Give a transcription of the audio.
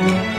Bye.